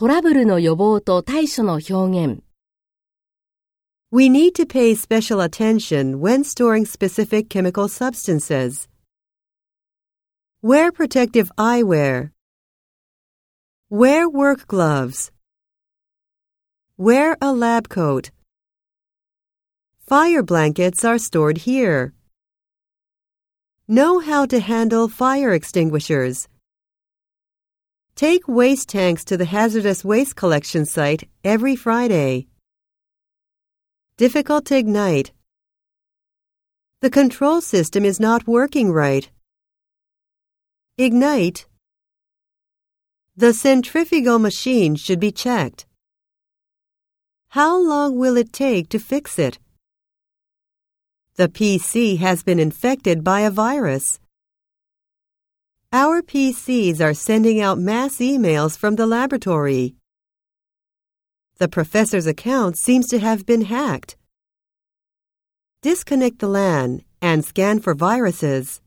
トラブルの予防と対処の表現。 We need to pay special attention when storing specific chemical substances. Wear protective eyewear. Wear work gloves. Wear a lab coat. Fire blankets are stored here. Know how to handle fire extinguishers. Take waste tanks to the hazardous waste collection site every Friday. Difficult to ignite. The control system is not working right. Ignite. The centrifugal machine should be checked. How long will it take to fix it? The PC has been infected by a virus. Our PCs are sending out mass emails from the laboratory. The professor's account seems to have been hacked. Disconnect the LAN and scan for viruses.